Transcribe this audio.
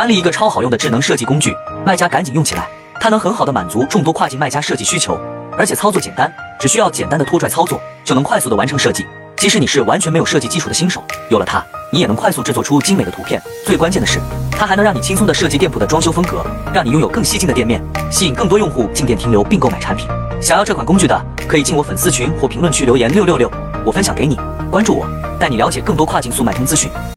安利一个超好用的智能设计工具，卖家赶紧用起来，它能很好的满足众多跨境卖家设计需求，而且操作简单，只需要简单的拖拽操作就能快速的完成设计。即使你是完全没有设计基础的新手，有了它，你也能快速制作出精美的图片。最关键的是，它还能让你轻松的设计店铺的装修风格，让你拥有更吸睛的店面，吸引更多用户进店停留并购买产品。想要这款工具的，可以进我粉丝群或评论区留言六六六，我分享给你。关注我，带你了解更多跨境速卖通资讯。